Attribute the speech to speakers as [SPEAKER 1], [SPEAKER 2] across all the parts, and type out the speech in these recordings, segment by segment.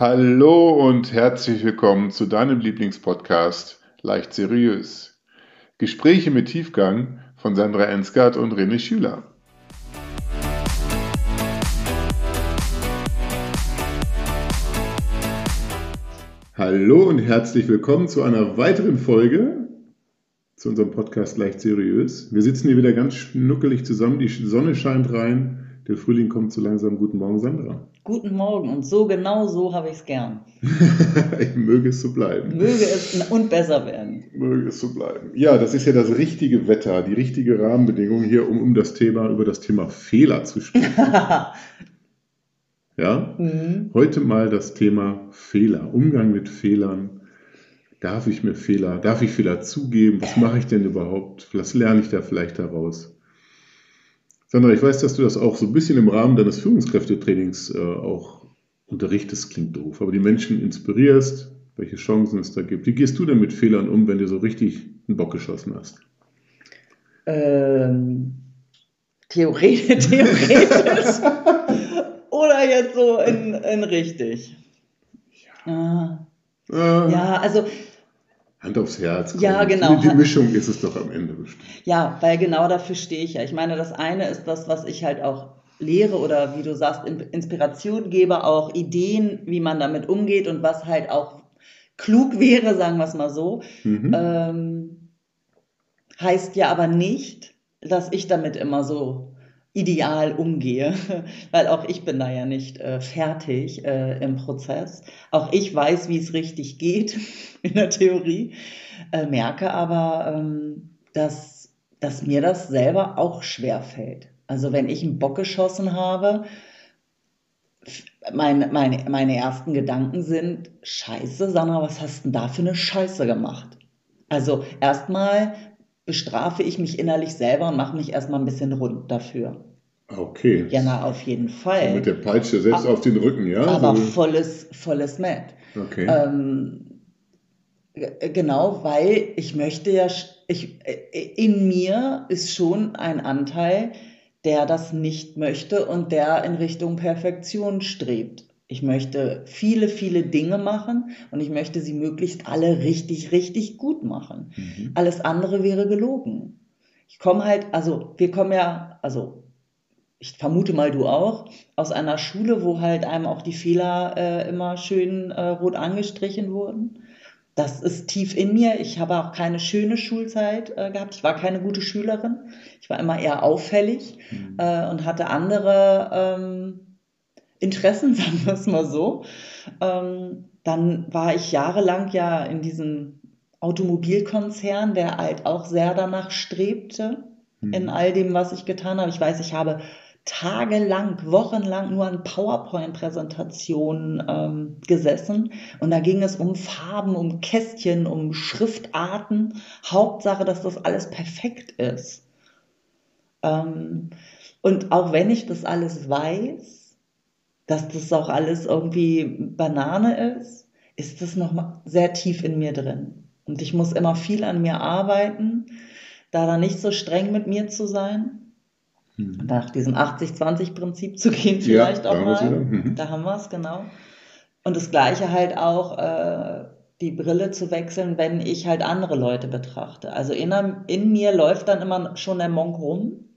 [SPEAKER 1] Hallo und herzlich willkommen zu deinem Lieblingspodcast Leicht Seriös. Gespräche mit Tiefgang von Sandra Ensgard und René Schüler. Hallo und herzlich willkommen zu einer weiteren Folge zu unserem Podcast Leicht Seriös. Wir sitzen hier wieder ganz schnuckelig zusammen, die Sonne scheint rein, der Frühling kommt so langsam. Guten Morgen, Sandra.
[SPEAKER 2] Guten Morgen und so genau so habe ich es gern.
[SPEAKER 1] ich möge es so bleiben.
[SPEAKER 2] Möge es und besser werden.
[SPEAKER 1] Möge es so bleiben. Ja, das ist ja das richtige Wetter, die richtige Rahmenbedingung hier, um, um das Thema, über das Thema Fehler zu sprechen. ja? Mhm. Heute mal das Thema Fehler, Umgang mit Fehlern. Darf ich mir Fehler, darf ich Fehler zugeben? Was mache ich denn überhaupt? Was lerne ich da vielleicht daraus? Sandra, ich weiß, dass du das auch so ein bisschen im Rahmen deines Führungskräftetrainings äh, auch unterrichtest, klingt doof, aber die Menschen inspirierst, welche Chancen es da gibt. Wie gehst du denn mit Fehlern um, wenn du so richtig einen Bock geschossen hast?
[SPEAKER 2] Ähm, theoretisch, theoretisch. Oder jetzt so in, in richtig. Ja. Ah. Ja, also
[SPEAKER 1] Hand aufs Herz.
[SPEAKER 2] Komm. Ja, genau.
[SPEAKER 1] Die, die, Mischung ist es doch am Ende bestimmt.
[SPEAKER 2] Ja, weil genau dafür stehe ich ja. Ich meine, das eine ist das, was ich halt auch lehre oder wie du sagst, Inspiration gebe, auch Ideen, wie man damit umgeht und was halt auch klug wäre, sagen wir es mal so. Mhm. Ähm, heißt ja aber nicht, dass ich damit immer so ideal umgehe, weil auch ich bin da ja nicht äh, fertig äh, im Prozess. Auch ich weiß, wie es richtig geht in der Theorie, äh, merke aber, ähm, dass, dass mir das selber auch schwer fällt. Also wenn ich einen Bock geschossen habe, meine, meine, meine ersten Gedanken sind, scheiße, Sandra, was hast du denn da für eine Scheiße gemacht? Also erstmal bestrafe ich mich innerlich selber und mache mich erstmal ein bisschen rund dafür.
[SPEAKER 1] Okay.
[SPEAKER 2] Ja, na, auf jeden Fall.
[SPEAKER 1] mit der Peitsche selbst aber, auf den Rücken, ja?
[SPEAKER 2] Aber so. volles, volles Met.
[SPEAKER 1] Okay.
[SPEAKER 2] Ähm, genau, weil ich möchte ja, ich, in mir ist schon ein Anteil, der das nicht möchte und der in Richtung Perfektion strebt. Ich möchte viele, viele Dinge machen und ich möchte sie möglichst alle richtig, richtig gut machen. Mhm. Alles andere wäre gelogen. Ich komme halt, also wir kommen ja, also ich vermute mal du auch, aus einer Schule, wo halt einem auch die Fehler äh, immer schön äh, rot angestrichen wurden. Das ist tief in mir. Ich habe auch keine schöne Schulzeit äh, gehabt. Ich war keine gute Schülerin. Ich war immer eher auffällig mhm. Äh, und hatte andere ähm, Interessen, sagen wir es mal so. Ähm, dann war ich jahrelang ja in diesem Automobilkonzern, der halt auch sehr danach strebte, mhm. in all dem, was ich getan habe. Ich weiß, ich habe tagelang, wochenlang nur an PowerPoint-Präsentationen ähm, gesessen. Und da ging es um Farben, um Kästchen, um Schriftarten. Hauptsache, dass das alles perfekt ist. Ähm, und auch wenn ich das alles weiß, dass das auch alles irgendwie Banane ist, ist das noch sehr tief in mir drin. Und ich muss immer viel an mir arbeiten, da dann nicht so streng mit mir zu sein Mhm. Nach diesem 80-20-Prinzip zu gehen, vielleicht ja, auch mal. Mhm. Da haben wir es, genau. Und das Gleiche halt auch, äh, die Brille zu wechseln, wenn ich halt andere Leute betrachte. Also in, in mir läuft dann immer schon der Monk rum.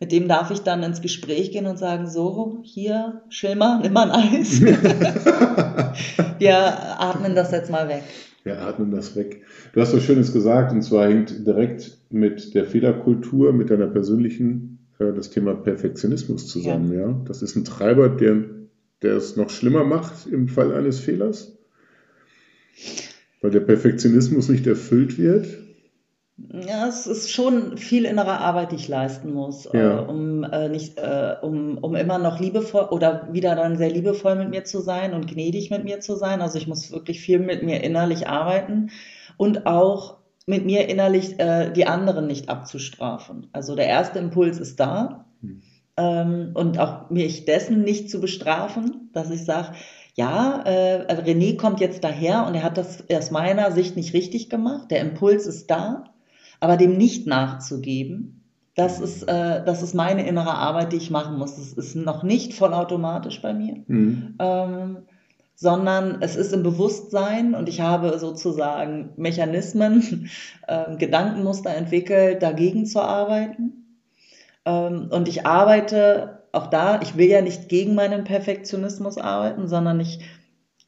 [SPEAKER 2] Mit dem darf ich dann ins Gespräch gehen und sagen, so, hier, Schilmer, nimm mal ein Eis. Wir atmen das jetzt mal weg.
[SPEAKER 1] Wir atmen das weg. Du hast was Schönes gesagt, und zwar hängt direkt mit der Fehlerkultur, mit deiner persönlichen äh, das Thema Perfektionismus zusammen. Ja. ja. Das ist ein Treiber, der, der es noch schlimmer macht im Fall eines Fehlers, weil der Perfektionismus nicht erfüllt wird.
[SPEAKER 2] Ja, es ist schon viel innere Arbeit, die ich leisten muss, äh, ja. äh, um, äh, nicht, äh, um, um immer noch liebevoll oder wieder dann sehr liebevoll mit mir zu sein und gnädig mit mir zu sein. Also ich muss wirklich viel mit mir innerlich arbeiten und auch mit mir innerlich äh, die anderen nicht abzustrafen. Also der erste Impuls ist da hm. ähm, und auch mich dessen nicht zu bestrafen, dass ich sage, ja, äh, René kommt jetzt daher und er hat das aus meiner Sicht nicht richtig gemacht. Der Impuls ist da, aber dem nicht nachzugeben, das hm. ist, äh, das ist meine innere Arbeit, die ich machen muss. Das ist noch nicht vollautomatisch bei mir. Mhm. Ähm, sondern es ist im Bewusstsein und ich habe sozusagen Mechanismen, äh, Gedankenmuster entwickelt, dagegen zu arbeiten. Ähm, und ich arbeite auch da, ich will ja nicht gegen meinen Perfektionismus arbeiten, sondern ich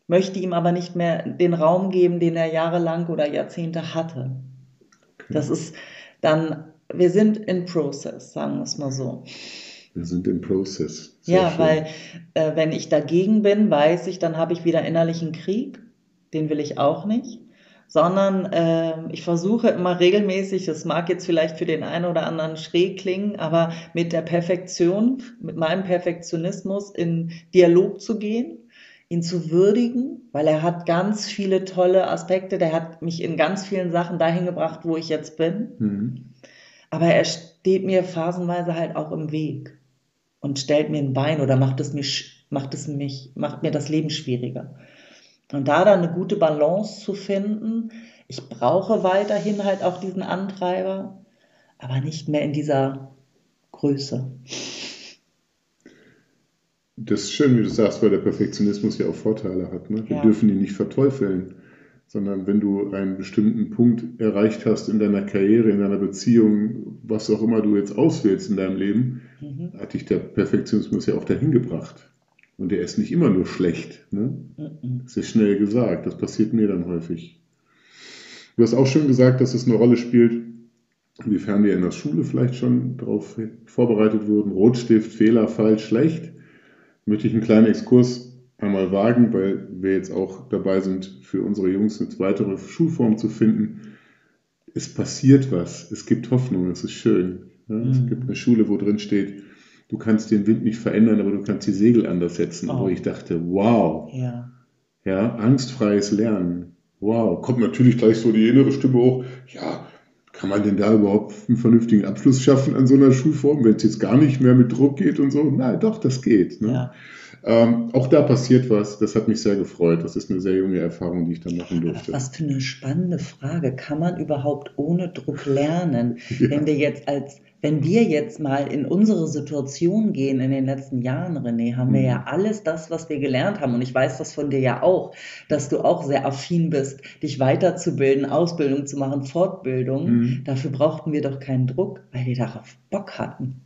[SPEAKER 2] möchte ihm aber nicht mehr den Raum geben, den er jahrelang oder Jahrzehnte hatte. Das ist dann, wir sind in Process, sagen wir es mal so.
[SPEAKER 1] Wir sind im Prozess.
[SPEAKER 2] ja, schön. weil äh, wenn ich dagegen bin, weiß ich, dann habe ich wieder innerlichen Krieg. Den will ich auch nicht. Sondern äh, ich versuche immer regelmäßig, das mag jetzt vielleicht für den einen oder anderen schräg klingen, aber mit der Perfektion, mit meinem Perfektionismus in Dialog zu gehen, ihn zu würdigen, weil er hat ganz viele tolle Aspekte. Der hat mich in ganz vielen Sachen dahin gebracht, wo ich jetzt bin. Mhm. Aber er steht mir phasenweise halt auch im Weg und stellt mir ein Bein oder macht es, mich, macht es mich, macht mir das Leben schwieriger. Und da dann eine gute Balance zu finden, ich brauche weiterhin halt auch diesen Antreiber, aber nicht mehr in dieser Größe.
[SPEAKER 1] Das ist schön, wie du sagst, weil der Perfektionismus ja auch Vorteile hat. Ne? Wir ja. dürfen ihn nicht verteufeln, sondern wenn du einen bestimmten Punkt erreicht hast in deiner Karriere, in deiner Beziehung, was auch immer du jetzt auswählst in deinem Leben, mhm. hat dich der Perfektionismus ja auch dahin gebracht. Und der ist nicht immer nur schlecht. Ne? Mhm. Das ist schnell gesagt. Das passiert mir dann häufig. Du hast auch schon gesagt, dass es eine Rolle spielt, inwiefern wir in der Schule vielleicht schon darauf vorbereitet wurden. Rotstift, Fehler, falsch, schlecht. Möchte ich einen kleinen Exkurs einmal wagen, weil wir jetzt auch dabei sind, für unsere Jungs eine weitere Schulform zu finden. Es passiert was, es gibt Hoffnung, es ist schön. Ja, mhm. Es gibt eine Schule, wo drin steht, du kannst den Wind nicht verändern, aber du kannst die Segel anders setzen. Oh. Wo ich dachte, wow. Ja. ja, angstfreies Lernen. Wow. Kommt natürlich gleich so die innere Stimme hoch. Ja, kann man denn da überhaupt einen vernünftigen Abschluss schaffen an so einer Schulform, wenn es jetzt gar nicht mehr mit Druck geht und so? Nein, doch, das geht. Ne? Ja. Ähm, auch da passiert was. Das hat mich sehr gefreut. Das ist eine sehr junge Erfahrung, die ich dann machen durfte.
[SPEAKER 2] was für eine spannende Frage. Kann man überhaupt ohne Druck lernen? Ja. Wenn wir jetzt als wenn wir jetzt mal in unsere Situation gehen in den letzten Jahren, René, haben wir ja mhm. alles das, was wir gelernt haben. Und ich weiß das von dir ja auch, dass du auch sehr affin bist, dich weiterzubilden, Ausbildung zu machen, Fortbildung. Mhm. Dafür brauchten wir doch keinen Druck, weil wir darauf Bock hatten.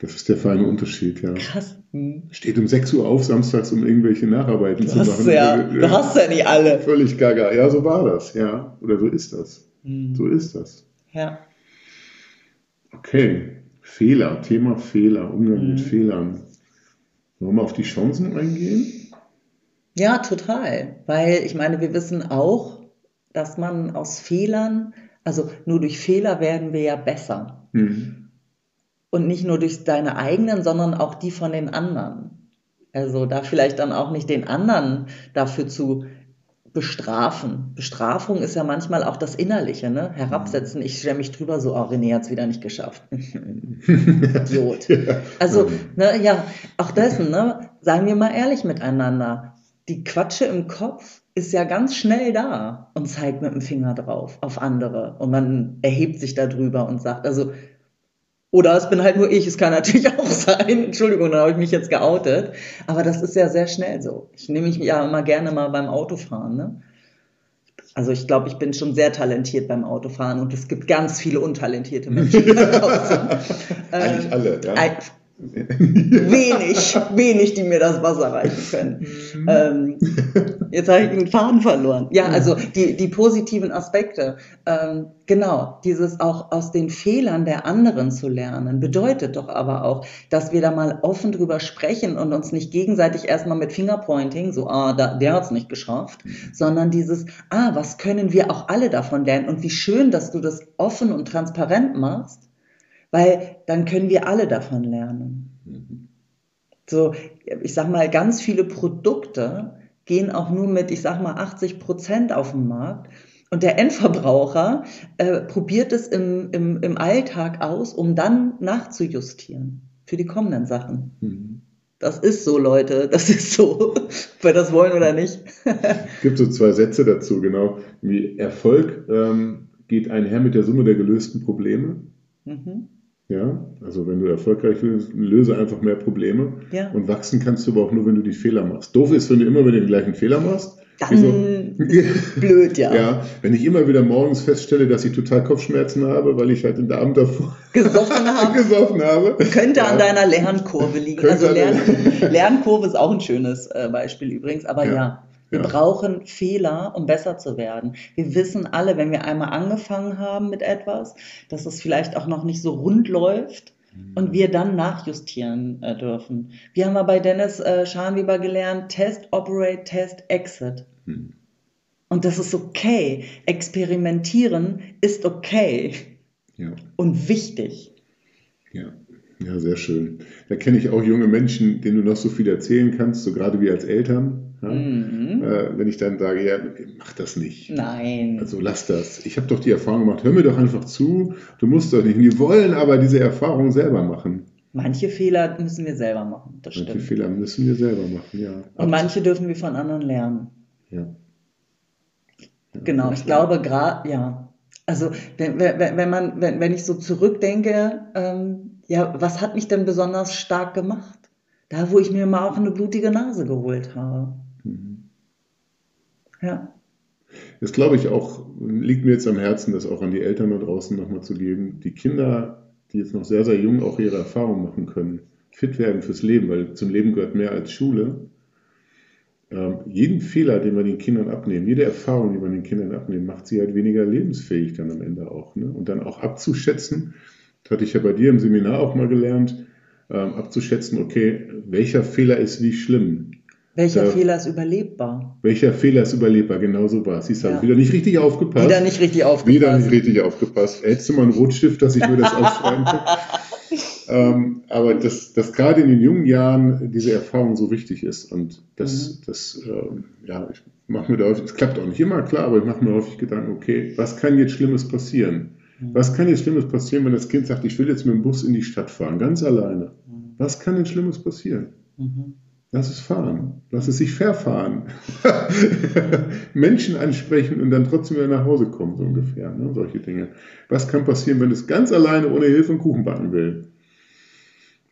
[SPEAKER 1] Das ist der feine Unterschied, ja. Krass. Mhm. Steht um 6 Uhr auf samstags, um irgendwelche Nacharbeiten du zu machen.
[SPEAKER 2] Ja, du hast ja nicht alle.
[SPEAKER 1] Völlig gaga. Ja, so war das, ja. Oder so ist das. Mhm. So ist das.
[SPEAKER 2] Ja.
[SPEAKER 1] Okay, Fehler, Thema Fehler, Umgang mhm. mit Fehlern. Wollen wir auf die Chancen eingehen?
[SPEAKER 2] Ja, total. Weil ich meine, wir wissen auch, dass man aus Fehlern, also nur durch Fehler werden wir ja besser. Mhm. Und nicht nur durch deine eigenen, sondern auch die von den anderen. Also da vielleicht dann auch nicht den anderen dafür zu bestrafen. Bestrafung ist ja manchmal auch das Innerliche, ne? Herabsetzen. Ich stelle mich drüber, so, oh, René hat es wieder nicht geschafft. Idiot. Also, ne, ja, auch dessen, ne? Seien wir mal ehrlich miteinander. Die Quatsche im Kopf ist ja ganz schnell da und zeigt mit dem Finger drauf auf andere. Und man erhebt sich darüber und sagt, also oder es bin halt nur ich, es kann natürlich auch sein. Entschuldigung, da habe ich mich jetzt geoutet. Aber das ist ja sehr schnell so. Ich nehme mich ja immer gerne mal beim Autofahren. Ne? Also ich glaube, ich bin schon sehr talentiert beim Autofahren und es gibt ganz viele untalentierte Menschen.
[SPEAKER 1] Eigentlich ähm, alle, ja
[SPEAKER 2] wenig, wenig, die mir das Wasser reichen können. Mhm. Ähm, jetzt habe ich den Faden verloren. Ja, also die, die positiven Aspekte. Ähm, genau, dieses auch aus den Fehlern der anderen zu lernen, bedeutet doch aber auch, dass wir da mal offen drüber sprechen und uns nicht gegenseitig erstmal mit Fingerpointing, so, ah, da, der hat es nicht geschafft, sondern dieses, ah, was können wir auch alle davon lernen und wie schön, dass du das offen und transparent machst weil dann können wir alle davon lernen. Mhm. So, ich sag mal, ganz viele Produkte gehen auch nur mit, ich sag mal, 80 Prozent auf den Markt. Und der Endverbraucher äh, probiert es im, im, im Alltag aus, um dann nachzujustieren für die kommenden Sachen. Mhm. Das ist so, Leute, das ist so, ob wir das wollen oder nicht.
[SPEAKER 1] es gibt so zwei Sätze dazu, genau. Wie Erfolg ähm, geht einher mit der Summe der gelösten Probleme. Mhm. Ja, also wenn du erfolgreich willst, löse einfach mehr Probleme.
[SPEAKER 2] Ja.
[SPEAKER 1] Und wachsen kannst du aber auch nur, wenn du die Fehler machst. Doof ist, wenn du immer wieder den gleichen Fehler machst.
[SPEAKER 2] Dann
[SPEAKER 1] Wieso?
[SPEAKER 2] blöd, ja.
[SPEAKER 1] Ja, wenn ich immer wieder morgens feststelle, dass ich total Kopfschmerzen habe, weil ich halt den Abend davor
[SPEAKER 2] Gesoffen haben.
[SPEAKER 1] gesoffen habe.
[SPEAKER 2] Könnte an
[SPEAKER 1] Ja.
[SPEAKER 2] deiner Lernkurve liegen.
[SPEAKER 1] Könnte
[SPEAKER 2] Also
[SPEAKER 1] an
[SPEAKER 2] Lern, Lernkurve ist auch ein schönes äh, Beispiel übrigens. Aber ja,
[SPEAKER 1] Ja.
[SPEAKER 2] Wir
[SPEAKER 1] Ja.
[SPEAKER 2] brauchen Fehler, um besser zu werden. Wir wissen alle, wenn wir einmal angefangen haben mit etwas, dass es vielleicht auch noch nicht so rund läuft und wir dann nachjustieren äh, dürfen. Wir haben mal bei Dennis äh, Scharnweber gelernt, Test, Operate, Test, Exit.
[SPEAKER 1] Hm.
[SPEAKER 2] Und das ist okay. Experimentieren ist okay
[SPEAKER 1] Ja,
[SPEAKER 2] und wichtig.
[SPEAKER 1] ja. Ja, sehr schön. Da kenne ich auch junge Menschen, denen du noch so viel erzählen kannst, so gerade wir als Eltern. Ja?
[SPEAKER 2] Mhm.
[SPEAKER 1] Äh, wenn ich dann sage, ja, mach das nicht.
[SPEAKER 2] Nein.
[SPEAKER 1] Also lass das. Ich habe doch die Erfahrung gemacht, hör mir doch einfach zu. Du musst doch nicht. Die wollen aber diese Erfahrung selber machen.
[SPEAKER 2] Manche Fehler müssen wir selber machen, das
[SPEAKER 1] Manche
[SPEAKER 2] stimmt.
[SPEAKER 1] Fehler müssen wir selber machen, ja.
[SPEAKER 2] Und manche dürfen wir von anderen lernen.
[SPEAKER 1] Ja. Ja,
[SPEAKER 2] Genau, ich glaube gerade, ja. Also wenn, wenn, wenn man, wenn, wenn ich so zurückdenke, ähm, ja, was hat mich denn besonders stark gemacht? Da, wo ich mir mal auch eine blutige Nase geholt habe.
[SPEAKER 1] Mhm.
[SPEAKER 2] Ja.
[SPEAKER 1] Das glaube ich auch, liegt mir jetzt am Herzen, das auch an die Eltern da draußen nochmal zu geben. Die Kinder, die jetzt noch sehr, sehr jung auch ihre Erfahrungen machen können, fit werden fürs Leben, weil zum Leben gehört mehr als Schule. Ähm, jeden Fehler, den wir den Kindern abnehmen, jede Erfahrung, die wir den Kindern abnehmen, macht sie halt weniger lebensfähig dann am Ende auch. Ne? Und dann auch abzuschätzen, das hatte ich ja bei dir im Seminar auch mal gelernt, ähm, abzuschätzen, okay, welcher Fehler ist wie schlimm?
[SPEAKER 2] Welcher
[SPEAKER 1] Ja.
[SPEAKER 2] Fehler ist überlebbar?
[SPEAKER 1] Welcher Fehler ist überlebbar? Genau so war es. Siehst du,
[SPEAKER 2] Ja.
[SPEAKER 1] wieder nicht richtig aufgepasst.
[SPEAKER 2] Wieder nicht richtig
[SPEAKER 1] Wieder
[SPEAKER 2] aufgepasst.
[SPEAKER 1] nicht richtig aufgepasst. Hättest du mal einen Rotstift, dass ich mir das aufschreiben kann. ähm, aber dass, dass gerade in den jungen Jahren diese Erfahrung so wichtig ist. Und das, das ähm, ja, ich mache mir da häufig, es klappt auch nicht immer, klar, aber ich mache mir häufig Gedanken, okay, was kann jetzt Schlimmes passieren? Was kann jetzt Schlimmes passieren, wenn das Kind sagt, ich will jetzt mit dem Bus in die Stadt fahren, ganz alleine? Was kann denn Schlimmes passieren? Lass es fahren. Lass es sich verfahren. Menschen ansprechen und dann trotzdem wieder nach Hause kommen, so ungefähr. Ne? Solche Dinge. Was kann passieren, wenn es ganz alleine ohne Hilfe einen Kuchen backen will?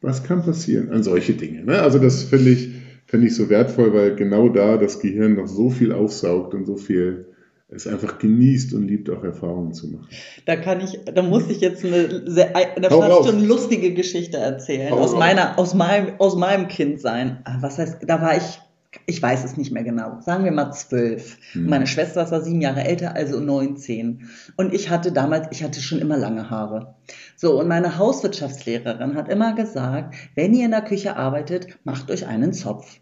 [SPEAKER 1] Was kann passieren an solche Dinge? Ne? Also das finde ich, finde ich so wertvoll, weil genau da das Gehirn noch so viel aufsaugt und so viel es einfach genießt und liebt, auch Erfahrungen zu machen.
[SPEAKER 2] Da kann ich, da muss ich jetzt eine, sehr, eine
[SPEAKER 1] Hau
[SPEAKER 2] fast schon lustige Geschichte erzählen
[SPEAKER 1] Hau
[SPEAKER 2] aus
[SPEAKER 1] raus.
[SPEAKER 2] meiner, aus meinem, aus meinem Kindsein. Ah, Was heißt, da war ich, ich weiß es nicht mehr genau. Sagen wir mal zwölf.
[SPEAKER 1] Hm.
[SPEAKER 2] Meine Schwester war sieben Jahre älter, also 19. Und ich hatte damals, ich hatte schon immer lange Haare. So, und meine Hauswirtschaftslehrerin hat immer gesagt, wenn ihr in der Küche arbeitet, macht euch einen Zopf.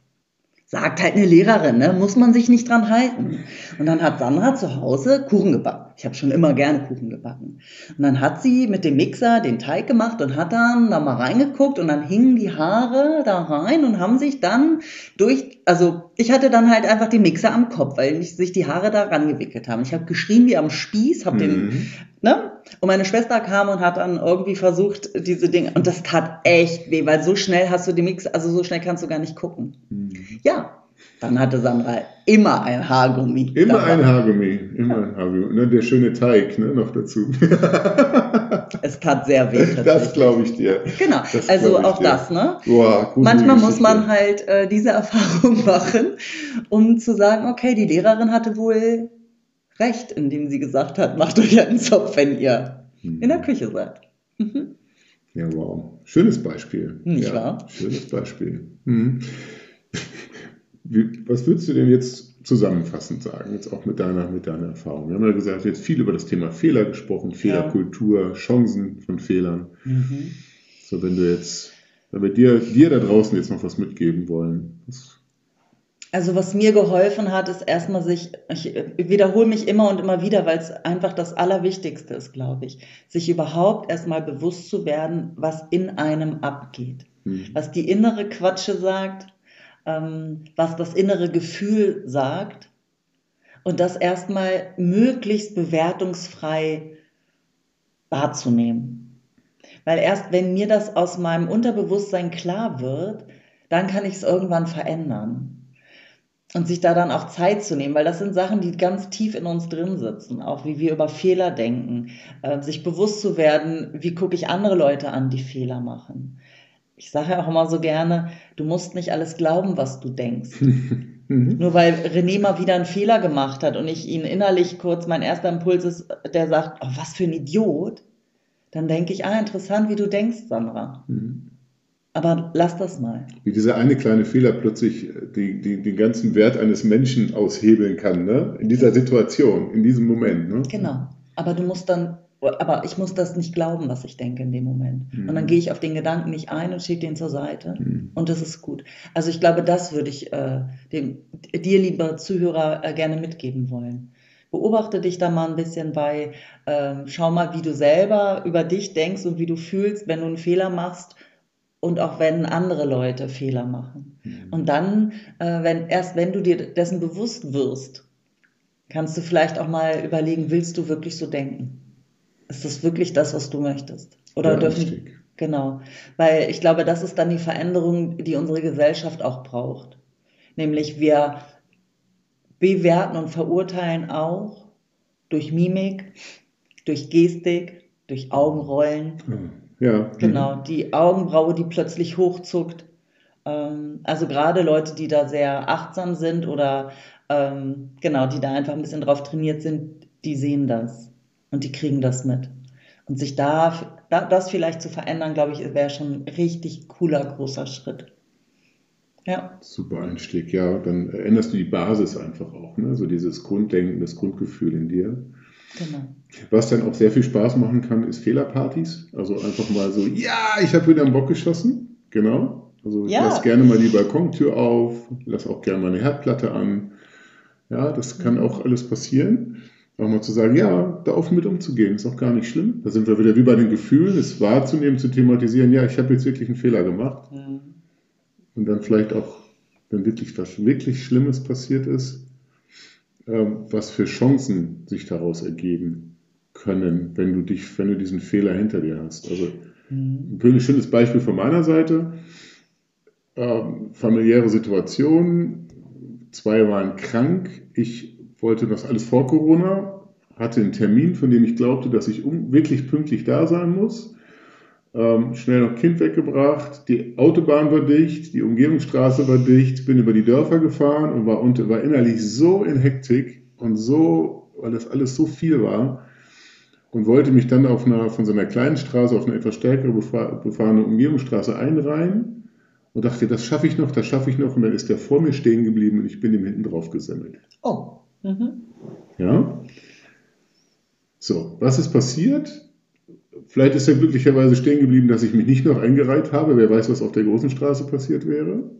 [SPEAKER 2] Sagt halt eine Lehrerin, ne? muss man sich nicht dran halten. Und dann hat Sandra zu Hause Kuchen gebacken. Ich habe schon immer gerne Kuchen gebacken. Und dann hat sie mit dem Mixer den Teig gemacht und hat dann da mal reingeguckt und dann hingen die Haare da rein und haben sich dann durch, also ich hatte dann halt einfach den Mixer am Kopf, weil sich die Haare da rangewickelt haben. Ich habe geschrien wie am Spieß, habe den
[SPEAKER 1] Mhm.
[SPEAKER 2] Ne? Und meine Schwester kam und hat dann irgendwie versucht, diese Dinge, und das tat echt weh, weil so schnell hast du die Mix, also so schnell kannst du gar nicht gucken.
[SPEAKER 1] Mhm.
[SPEAKER 2] Ja, dann hatte Sandra immer ein Haargummi.
[SPEAKER 1] Immer
[SPEAKER 2] dabei.
[SPEAKER 1] ein Haargummi, immer ein Haargummi. Ne, der schöne Teig ne, noch dazu.
[SPEAKER 2] Es tat sehr weh.
[SPEAKER 1] das glaube ich dir.
[SPEAKER 2] Genau,
[SPEAKER 1] das
[SPEAKER 2] also auch
[SPEAKER 1] dir.
[SPEAKER 2] das, ne?
[SPEAKER 1] Boah,
[SPEAKER 2] Manchmal muss man halt äh, diese Erfahrung machen, um zu sagen, okay, die Lehrerin hatte wohl recht, indem sie gesagt hat, macht euch einen Zopf, wenn ihr
[SPEAKER 1] Hm.
[SPEAKER 2] in der Küche seid. Mhm.
[SPEAKER 1] Ja, wow. Schönes Beispiel.
[SPEAKER 2] Nicht
[SPEAKER 1] ja,
[SPEAKER 2] wahr?
[SPEAKER 1] Schönes Beispiel. Mhm. Wie, was würdest du denn jetzt zusammenfassend sagen, jetzt auch mit deiner, mit deiner Erfahrung? Wir haben ja gesagt, jetzt viel über das Thema Fehler gesprochen, Fehlerkultur, Chancen von Fehlern.
[SPEAKER 2] Mhm.
[SPEAKER 1] So, wenn du jetzt, wenn wir dir, dir da draußen jetzt noch was mitgeben wollen, was,
[SPEAKER 2] Also was mir geholfen hat, ist erstmal sich, ich wiederhole mich immer und immer wieder, weil es einfach das Allerwichtigste ist, glaube ich, sich überhaupt erstmal bewusst zu werden, was in einem abgeht.
[SPEAKER 1] hm,
[SPEAKER 2] Was die innere Quatsche sagt, ähm, was das innere Gefühl sagt und das erstmal möglichst bewertungsfrei wahrzunehmen. Weil erst wenn mir das aus meinem Unterbewusstsein klar wird, dann kann ich es irgendwann verändern. und sich da dann auch Zeit zu nehmen, weil das sind Sachen, die ganz tief in uns drin sitzen, auch wie wir über Fehler denken, äh, sich bewusst zu werden, wie gucke ich andere Leute an, die Fehler machen. Ich sage ja auch immer so gerne, du musst nicht alles glauben, was du denkst. Mhm. Nur weil René mal wieder einen Fehler gemacht hat und ich ihn innerlich kurz, mein erster Impuls ist, der sagt, oh, was für ein Idiot, dann denke ich, ah, interessant, wie du denkst, Sandra. Mhm. Aber lass das mal.
[SPEAKER 1] Wie dieser eine kleine Fehler plötzlich die, die, den ganzen Wert eines Menschen aushebeln kann, ne? In dieser Situation, in diesem Moment. Ne?
[SPEAKER 2] Genau. Aber du musst dann, aber ich muss das nicht glauben, was ich denke in dem Moment. Mhm. Und dann gehe ich auf den Gedanken nicht ein und schicke den zur Seite. Mhm. Und das ist gut. Also ich glaube, das würde ich äh, dem, dir, lieber Zuhörer, äh, gerne mitgeben wollen. Beobachte dich da mal ein bisschen bei, äh, schau mal, wie du selber über dich denkst und wie du fühlst, wenn du einen Fehler machst und auch wenn andere Leute Fehler machen. Mhm. Und dann, äh, wenn, erst wenn du dir dessen bewusst wirst, kannst du vielleicht auch mal überlegen, willst du wirklich so denken? Ist das wirklich das, was du möchtest? Oder ja, dürfen, richtig. genau, weil ich glaube, das ist dann die Veränderung, die unsere Gesellschaft auch braucht. Nämlich wir bewerten und verurteilen auch durch Mimik, durch Gestik, durch Augenrollen. Ja. Genau, die Augenbraue, die plötzlich hochzuckt. Ähm, also gerade Leute, die da sehr achtsam sind oder ähm, genau, die da einfach ein bisschen drauf trainiert sind, die sehen das und die kriegen das mit. Und sich da, das vielleicht zu verändern, glaube ich, wäre schon ein richtig cooler, großer Schritt.
[SPEAKER 1] Ja. Super Einstieg, ja. Dann änderst du die Basis einfach auch, ne? So dieses Grunddenken, das Grundgefühl in dir. Genau. Was dann auch sehr viel Spaß machen kann, ist Fehlerpartys. Also einfach mal so, ja, ich habe wieder einen Bock geschossen. Genau. Also ja. lass gerne mal die Balkontür auf, lass auch gerne mal eine Herdplatte an. Ja, das kann auch alles passieren. Auch mal zu sagen, ja, da offen mit umzugehen, ist auch gar nicht schlimm. Da sind wir wieder wie bei den Gefühlen, es wahrzunehmen, zu thematisieren, ja, ich habe jetzt wirklich einen Fehler gemacht. Mhm. Und dann vielleicht auch, wenn wirklich was wirklich Schlimmes passiert ist, ähm, was für Chancen sich daraus ergeben können, wenn du dich, wenn du diesen Fehler hinter dir hast. Also mhm. ein schönes Beispiel von meiner Seite. Ähm, familiäre Situation, zwei waren krank, ich wollte das alles vor Corona, hatte einen Termin, von dem ich glaubte, dass ich um, wirklich pünktlich da sein muss ähm, schnell noch Kind weggebracht, die Autobahn war dicht, die Umgehungsstraße war dicht, bin über die Dörfer gefahren und war, und war innerlich so in Hektik und so, weil das alles so viel war und wollte mich dann auf einer, von so einer kleinen Straße auf eine etwas stärker befahrene Umgehungsstraße einreihen und dachte, das schaffe ich noch, das schaffe ich noch und dann ist der vor mir stehen geblieben und ich bin ihm hinten drauf gesammelt. Oh. Mhm. Ja. So, was ist passiert? Vielleicht ist er glücklicherweise stehen geblieben, dass ich mich nicht noch eingereiht habe. Wer weiß, was auf der großen Straße passiert wäre.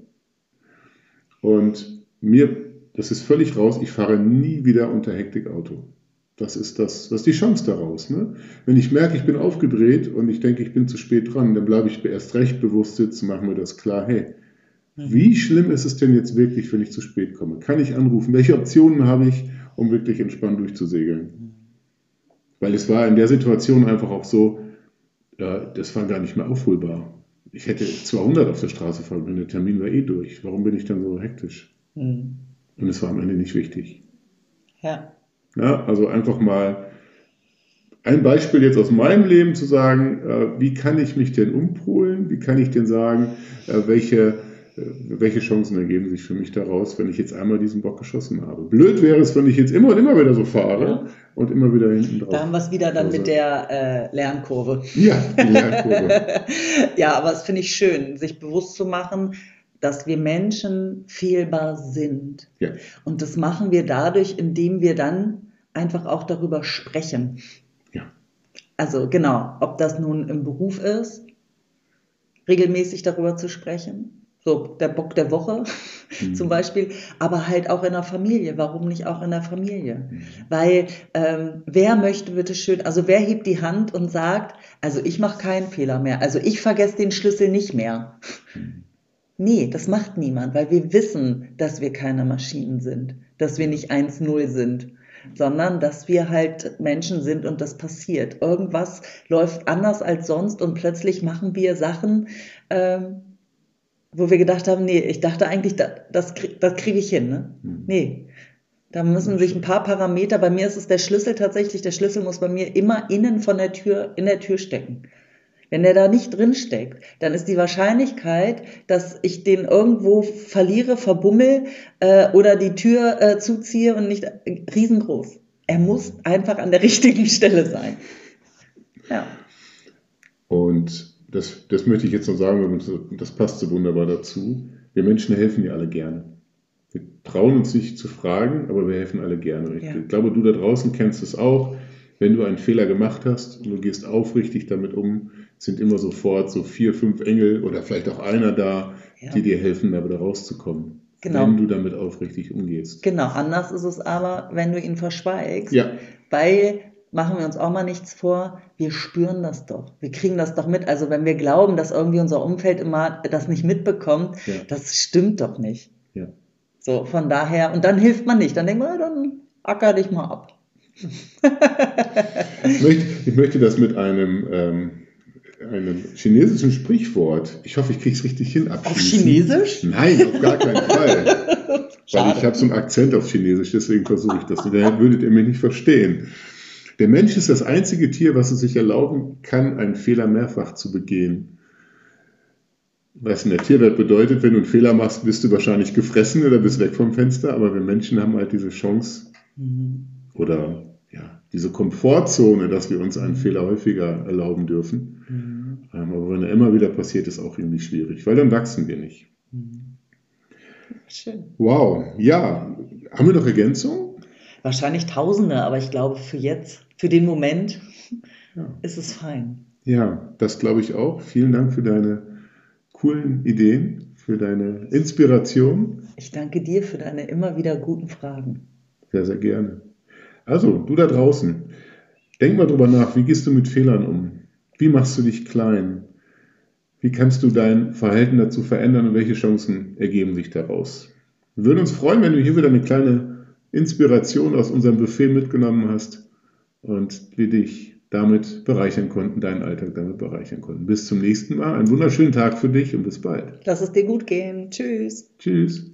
[SPEAKER 1] Und mir, das ist völlig raus, ich fahre nie wieder unter Hektik Auto. Das ist das, was die Chance daraus. Ne? Wenn ich merke, ich bin aufgedreht und ich denke, ich bin zu spät dran, dann bleibe ich erst recht bewusst sitzen, machen wir das klar. Hey, wie schlimm ist es denn jetzt wirklich, wenn ich zu spät komme? Kann ich anrufen? Welche Optionen habe ich, um wirklich entspannt durchzusegeln? Weil es war in der Situation einfach auch so, ja, das war gar nicht mehr aufholbar. Ich hätte 200 auf der Straße fahren können, der Termin war eh durch. Warum bin ich dann so hektisch? Mhm. Und es war am Ende nicht wichtig. Ja. ja. Also einfach mal ein Beispiel jetzt aus meinem Leben zu sagen, äh, wie kann ich mich denn umpolen? Wie kann ich denn sagen, äh, welche äh, welche Chancen ergeben sich für mich daraus, wenn ich jetzt einmal diesen Bock geschossen habe? Blöd wäre es, wenn ich jetzt immer und immer wieder so fahre ja. und immer wieder hinten drauf.
[SPEAKER 2] Da haben wir es wieder dann also, mit der äh, Lernkurve.
[SPEAKER 1] Ja, die Lernkurve.
[SPEAKER 2] ja, aber es finde ich schön, sich bewusst zu machen, dass wir Menschen fehlbar sind. Ja. Und das machen wir dadurch, indem wir dann einfach auch darüber sprechen. Ja. Also genau, ob das nun im Beruf ist, regelmäßig darüber zu sprechen, so der Bock der Woche mhm. zum Beispiel, aber halt auch in der Familie. Warum nicht auch in der Familie? Mhm. Weil ähm, wer möchte bitte schön, also wer hebt die Hand und sagt, also ich mache keinen Fehler mehr, also ich vergesse den Schlüssel nicht mehr. Mhm. Nee, das macht niemand, weil wir wissen, dass wir keine Maschinen sind, dass wir nicht 1-0 sind, sondern dass wir halt Menschen sind und das passiert. Irgendwas läuft anders als sonst und plötzlich machen wir Sachen, ähm, wo wir gedacht haben, nee, ich dachte eigentlich, das, das, krieg, das kriege ich hin. Ne?
[SPEAKER 1] Hm.
[SPEAKER 2] Nee. Da müssen sich ein paar Parameter, bei mir ist es der Schlüssel tatsächlich, der Schlüssel muss bei mir immer innen von der Tür, in der Tür stecken. Wenn der da nicht drin steckt, dann ist die Wahrscheinlichkeit, dass ich den irgendwo verliere, verbummel äh, oder die Tür äh, zuziehe und nicht äh, riesengroß. Er muss einfach an der richtigen Stelle sein. Ja.
[SPEAKER 1] Und das, das möchte ich jetzt noch sagen, das passt so wunderbar dazu. Wir Menschen helfen dir alle gerne. Wir trauen uns nicht zu fragen, aber wir helfen alle gerne. Ich
[SPEAKER 2] Ja.
[SPEAKER 1] glaube, du da draußen kennst es auch. Wenn du einen Fehler gemacht hast und du gehst aufrichtig damit um, sind immer sofort so vier, fünf Engel oder vielleicht auch einer da,
[SPEAKER 2] Ja.
[SPEAKER 1] die dir helfen, da wieder rauszukommen.
[SPEAKER 2] Genau.
[SPEAKER 1] Wenn du damit aufrichtig umgehst.
[SPEAKER 2] Genau, anders ist es aber, wenn du ihn verschweigst.
[SPEAKER 1] Ja,
[SPEAKER 2] Weil, machen wir uns auch mal nichts vor, wir spüren das doch. Wir kriegen das doch mit. Also wenn wir glauben, dass irgendwie unser Umfeld immer das nicht mitbekommt,
[SPEAKER 1] Ja.
[SPEAKER 2] das stimmt doch nicht.
[SPEAKER 1] ja.
[SPEAKER 2] So, von daher, und dann hilft man nicht. Dann denkt man, ja, dann acker dich mal ab.
[SPEAKER 1] Ich möchte, ich möchte das mit einem, ähm, einem chinesischen Sprichwort, ich hoffe, ich kriege es richtig hin,
[SPEAKER 2] Auf
[SPEAKER 1] abschließen.
[SPEAKER 2] Chinesisch?
[SPEAKER 1] Nein, auf gar keinen Fall. Weil ich habe so einen Akzent auf Chinesisch, deswegen versuche ich das. Und daher würdet ihr mich nicht verstehen. Der Mensch ist das einzige Tier, was es sich erlauben kann, einen Fehler mehrfach zu begehen. Was in der Tierwelt bedeutet, wenn du einen Fehler machst, bist du wahrscheinlich gefressen oder bist weg vom Fenster. Aber wir Menschen haben halt diese Chance
[SPEAKER 2] Mhm.
[SPEAKER 1] oder ja, diese Komfortzone, dass wir uns einen Fehler häufiger erlauben dürfen.
[SPEAKER 2] Mhm.
[SPEAKER 1] Ähm, Aber wenn er immer wieder passiert, ist auch irgendwie schwierig, weil dann wachsen wir nicht.
[SPEAKER 2] Mhm. Schön.
[SPEAKER 1] Wow, ja. Haben wir noch Ergänzungen?
[SPEAKER 2] Wahrscheinlich Tausende, aber ich glaube, für jetzt, für den Moment,
[SPEAKER 1] Ja.
[SPEAKER 2] ist es fein.
[SPEAKER 1] Ja, das glaube ich auch. Vielen Dank für deine coolen Ideen, für deine Inspiration.
[SPEAKER 2] Ich danke dir für deine immer wieder guten Fragen.
[SPEAKER 1] Sehr, sehr gerne. Also, du da draußen, denk mal drüber nach, wie gehst du mit Fehlern um? Wie machst du dich klein? Wie kannst du dein Verhalten dazu verändern und welche Chancen ergeben sich daraus? Wir würden uns freuen, wenn du hier wieder eine kleine Inspiration aus unserem Buffet mitgenommen hast und wir dich damit bereichern konnten, deinen Alltag damit bereichern konnten. Bis zum nächsten Mal. Einen wunderschönen Tag für dich und bis bald.
[SPEAKER 2] Lass es dir gut gehen. Tschüss.
[SPEAKER 1] Tschüss.